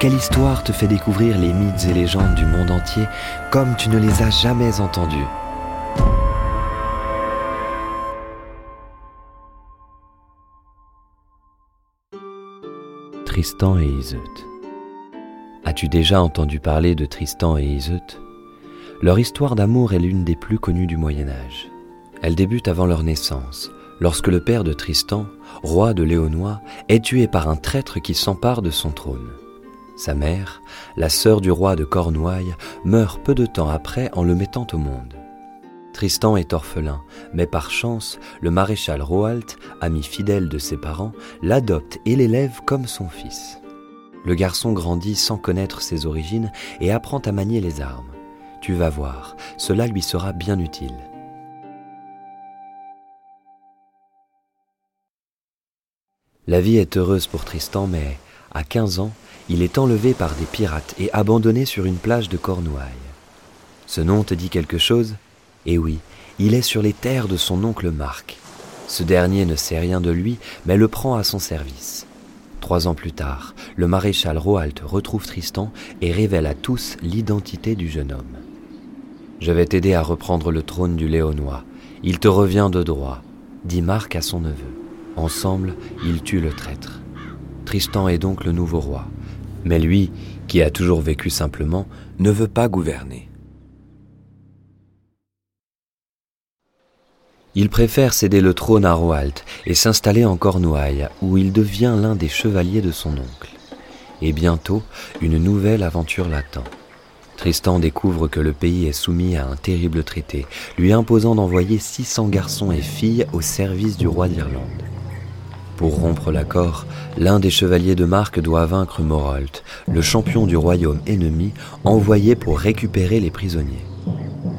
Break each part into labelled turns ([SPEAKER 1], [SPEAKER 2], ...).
[SPEAKER 1] Quelle histoire te fait découvrir les mythes et légendes du monde entier comme tu ne les as jamais entendus Tristan et Iseut. As-tu déjà entendu parler de Tristan et Iseut Leur histoire d'amour est l'une des plus connues du Moyen Âge. Elle débute avant leur naissance, lorsque le père de Tristan, roi de Léonois, est tué par un traître qui s'empare de son trône. Sa mère, la sœur du roi de Cornouailles, meurt peu de temps après en le mettant au monde. Tristan est orphelin, mais par chance, le maréchal Roalt, ami fidèle de ses parents, l'adopte et l'élève comme son fils. Le garçon grandit sans connaître ses origines et apprend à manier les armes. Tu vas voir, cela lui sera bien utile. La vie est heureuse pour Tristan, mais à 15 ans, il est enlevé par des pirates et abandonné sur une plage de Cornouailles. Ce nom te dit quelque chose? Eh oui, il est sur les terres de son oncle Marc. Ce dernier ne sait rien de lui, mais le prend à son service. Trois ans plus tard, le maréchal Roalt retrouve Tristan et révèle à tous l'identité du jeune homme. Je vais t'aider à reprendre le trône du Léonois. Il te revient de droit, dit Marc à son neveu. Ensemble, ils tuent le traître. Tristan est donc le nouveau roi. Mais lui, qui a toujours vécu simplement, ne veut pas gouverner. Il préfère céder le trône à Roalt et s'installer en Cornouailles, où il devient l'un des chevaliers de son oncle. Et bientôt, une nouvelle aventure l'attend. Tristan découvre que le pays est soumis à un terrible traité, lui imposant d'envoyer 600 garçons et filles au service du roi d'Irlande. Pour rompre l'accord, l'un des chevaliers de Marc doit vaincre Morolt, le champion du royaume ennemi, envoyé pour récupérer les prisonniers.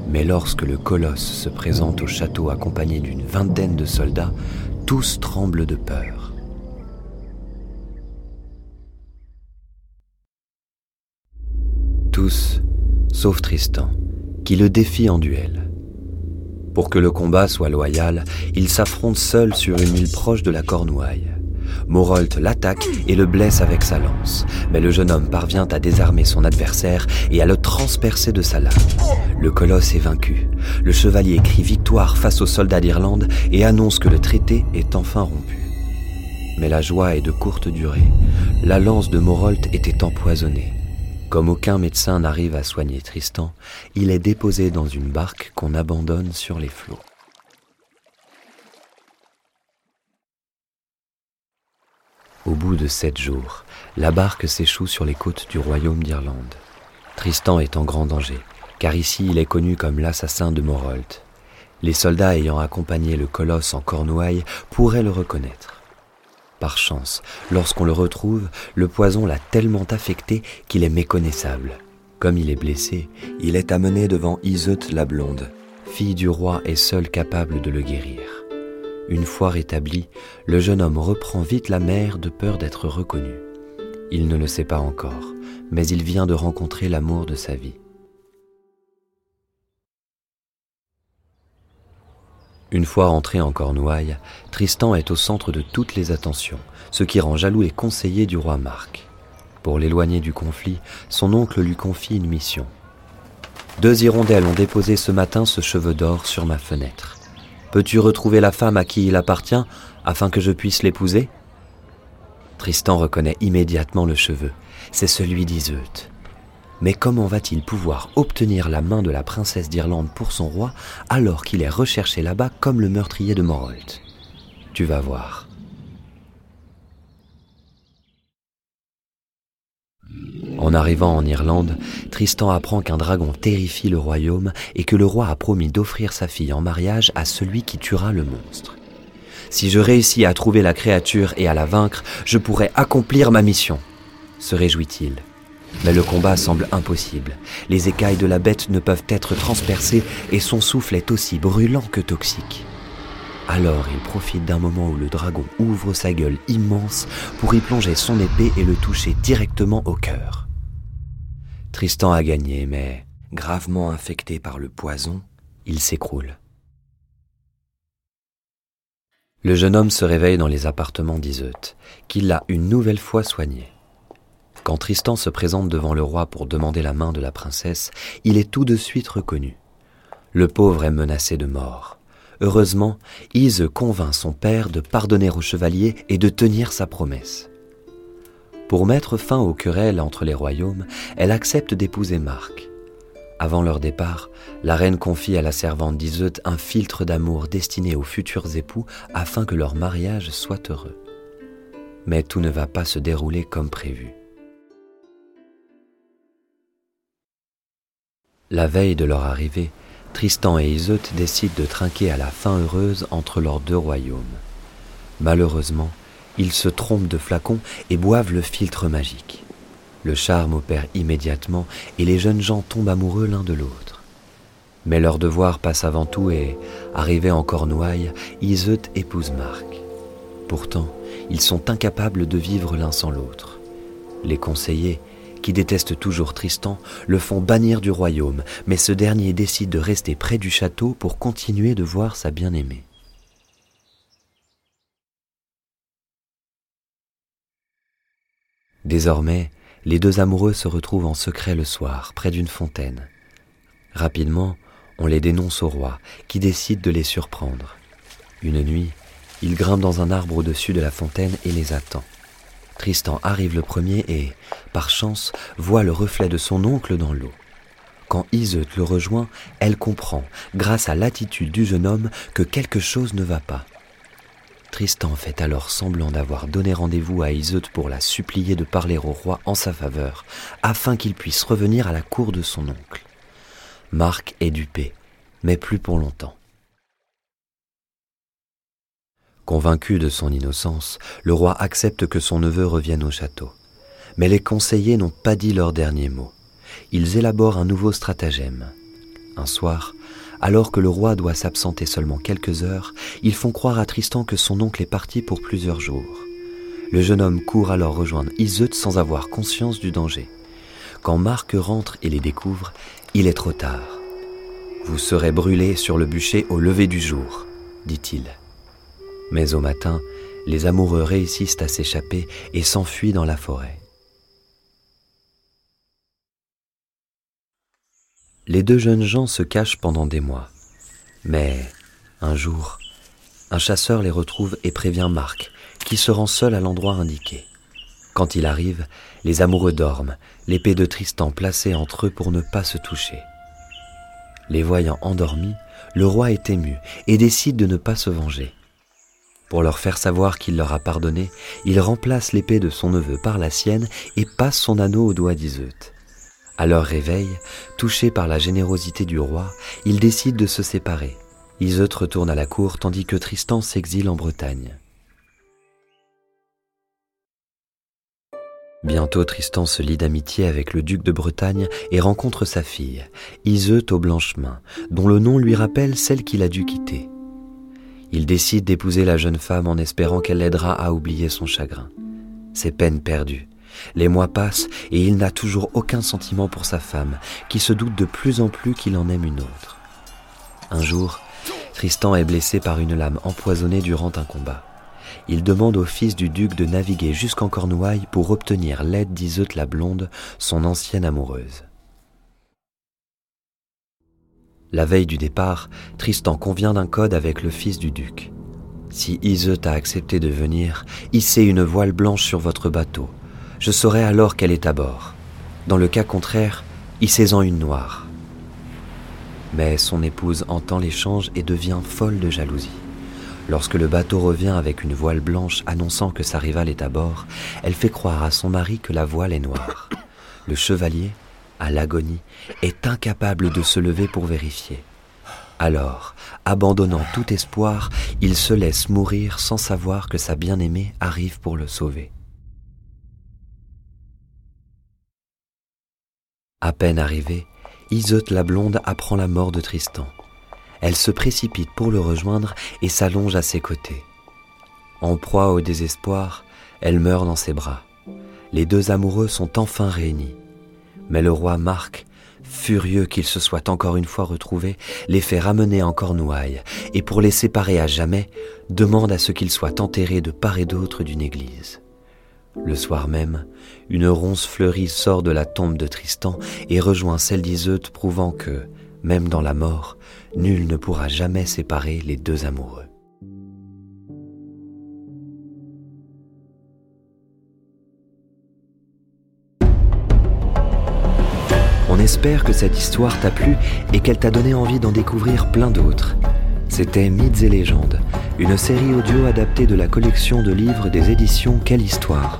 [SPEAKER 1] Mais lorsque le colosse se présente au château accompagné d'une vingtaine de soldats, tous tremblent de peur. Tous, sauf Tristan, qui le défie en duel. Pour que le combat soit loyal, il s'affronte seul sur une île proche de la Cornouaille. Morolt l'attaque et le blesse avec sa lance, mais le jeune homme parvient à désarmer son adversaire et à le transpercer de sa lame. Le colosse est vaincu. Le chevalier crie victoire face aux soldats d'Irlande et annonce que le traité est enfin rompu. Mais la joie est de courte durée. La lance de Morolt était empoisonnée. Comme aucun médecin n'arrive à soigner Tristan, il est déposé dans une barque qu'on abandonne sur les flots. Au bout de sept jours, la barque s'échoue sur les côtes du royaume d'Irlande. Tristan est en grand danger, car ici il est connu comme l'assassin de Morolt. Les soldats ayant accompagné le colosse en Cornouailles pourraient le reconnaître. Par chance, lorsqu'on le retrouve, le poison l'a tellement affecté qu'il est méconnaissable. Comme il est blessé, il est amené devant Iseut la blonde, fille du roi et seule capable de le guérir. Une fois rétabli, le jeune homme reprend vite la mer de peur d'être reconnu. Il ne le sait pas encore, mais il vient de rencontrer l'amour de sa vie. Une fois rentré en Cornouailles, Tristan est au centre de toutes les attentions, ce qui rend jaloux les conseillers du roi Marc. Pour l'éloigner du conflit, son oncle lui confie une mission. Deux hirondelles ont déposé ce matin ce cheveu d'or sur ma fenêtre. Peux-tu retrouver la femme à qui il appartient afin que je puisse l'épouser? Tristan reconnaît immédiatement le cheveu. C'est celui d'Iseut. Mais comment va-t-il pouvoir obtenir la main de la princesse d'Irlande pour son roi alors qu'il est recherché là-bas comme le meurtrier de Morolt Tu vas voir. En arrivant en Irlande, Tristan apprend qu'un dragon terrifie le royaume et que le roi a promis d'offrir sa fille en mariage à celui qui tuera le monstre. Si je réussis à trouver la créature et à la vaincre, je pourrai accomplir ma mission, se réjouit-il. Mais le combat semble impossible. Les écailles de la bête ne peuvent être transpercées et son souffle est aussi brûlant que toxique. Alors il profite d'un moment où le dragon ouvre sa gueule immense pour y plonger son épée et le toucher directement au cœur. Tristan a gagné, mais gravement infecté par le poison, il s'écroule. Le jeune homme se réveille dans les appartements d'Iseut, qu'il a une nouvelle fois soigné. Quand Tristan se présente devant le roi pour demander la main de la princesse, il est tout de suite reconnu. Le pauvre est menacé de mort. Heureusement, Ise convainc son père de pardonner au chevalier et de tenir sa promesse. Pour mettre fin aux querelles entre les royaumes, elle accepte d'épouser Marc. Avant leur départ, la reine confie à la servante d'Iseut un filtre d'amour destiné aux futurs époux afin que leur mariage soit heureux. Mais tout ne va pas se dérouler comme prévu. La veille de leur arrivée, Tristan et Iseut décident de trinquer à la fin heureuse entre leurs deux royaumes. Malheureusement, ils se trompent de flacon et boivent le filtre magique. Le charme opère immédiatement et les jeunes gens tombent amoureux l'un de l'autre. Mais leur devoir passe avant tout et, arrivé en Cornouailles, Iseut épouse Marc. Pourtant, ils sont incapables de vivre l'un sans l'autre. Les conseillers, détestent toujours Tristan, le font bannir du royaume, mais ce dernier décide de rester près du château pour continuer de voir sa bien-aimée. Désormais, les deux amoureux se retrouvent en secret le soir, près d'une fontaine. Rapidement, on les dénonce au roi, qui décide de les surprendre. Une nuit, il grimpe dans un arbre au-dessus de la fontaine et les attend. Tristan arrive le premier et, par chance, voit le reflet de son oncle dans l'eau. Quand Iseut le rejoint, elle comprend, grâce à l'attitude du jeune homme, que quelque chose ne va pas. Tristan fait alors semblant d'avoir donné rendez-vous à Iseut pour la supplier de parler au roi en sa faveur, afin qu'il puisse revenir à la cour de son oncle. Marc est dupé, mais plus pour longtemps. Convaincu de son innocence, le roi accepte que son neveu revienne au château. Mais les conseillers n'ont pas dit leur dernier mot. Ils élaborent un nouveau stratagème. Un soir, alors que le roi doit s'absenter seulement quelques heures, ils font croire à Tristan que son oncle est parti pour plusieurs jours. Le jeune homme court alors rejoindre Iseut sans avoir conscience du danger. Quand Marc rentre et les découvre, il est trop tard. Vous serez brûlés sur le bûcher au lever du jour, dit-il. Mais au matin, les amoureux réussissent à s'échapper et s'enfuient dans la forêt. Les deux jeunes gens se cachent pendant des mois. Mais, un jour, un chasseur les retrouve et prévient Marc, qui se rend seul à l'endroit indiqué. Quand il arrive, les amoureux dorment, l'épée de Tristan placée entre eux pour ne pas se toucher. Les voyant endormis, le roi est ému et décide de ne pas se venger. Pour leur faire savoir qu'il leur a pardonné, il remplace l'épée de son neveu par la sienne et passe son anneau au doigt d'Iseut. À leur réveil, touché par la générosité du roi, ils décident de se séparer. Iseut retourne à la cour tandis que Tristan s'exile en Bretagne. Bientôt Tristan se lie d'amitié avec le duc de Bretagne et rencontre sa fille, Iseut aux blanches mains, dont le nom lui rappelle celle qu'il a dû quitter. Il décide d'épouser la jeune femme en espérant qu'elle l'aidera à oublier son chagrin. C'est peine perdue. Les mois passent et il n'a toujours aucun sentiment pour sa femme, qui se doute de plus en plus qu'il en aime une autre. Un jour, Tristan est blessé par une lame empoisonnée durant un combat. Il demande au fils du duc de naviguer jusqu'en Cornouailles pour obtenir l'aide d'Iseut la blonde, son ancienne amoureuse. La veille du départ, Tristan convient d'un code avec le fils du duc. Si Iseut a accepté de venir, hissez une voile blanche sur votre bateau. Je saurai alors qu'elle est à bord. Dans le cas contraire, hissez-en une noire. Mais son épouse entend l'échange et devient folle de jalousie. Lorsque le bateau revient avec une voile blanche annonçant que sa rivale est à bord, elle fait croire à son mari que la voile est noire. Le chevalier, à l'agonie, est incapable de se lever pour vérifier. Alors, abandonnant tout espoir, il se laisse mourir sans savoir que sa bien-aimée arrive pour le sauver. À peine arrivée, Iseut la blonde apprend la mort de Tristan. Elle se précipite pour le rejoindre et s'allonge à ses côtés. En proie au désespoir, elle meurt dans ses bras. Les deux amoureux sont enfin réunis. Mais le roi Marc, furieux qu'ils se soient encore une fois retrouvés, les fait ramener en Cornouailles et pour les séparer à jamais, demande à ce qu'ils soient enterrés de part et d'autre d'une église. Le soir même, une ronce fleurie sort de la tombe de Tristan et rejoint celle d'Iseut, prouvant que, même dans la mort, nul ne pourra jamais séparer les deux amoureux. On espère que cette histoire t'a plu et qu'elle t'a donné envie d'en découvrir plein d'autres. C'était Mythes et légendes, une série audio adaptée de la collection de livres des éditions Quelle Histoire.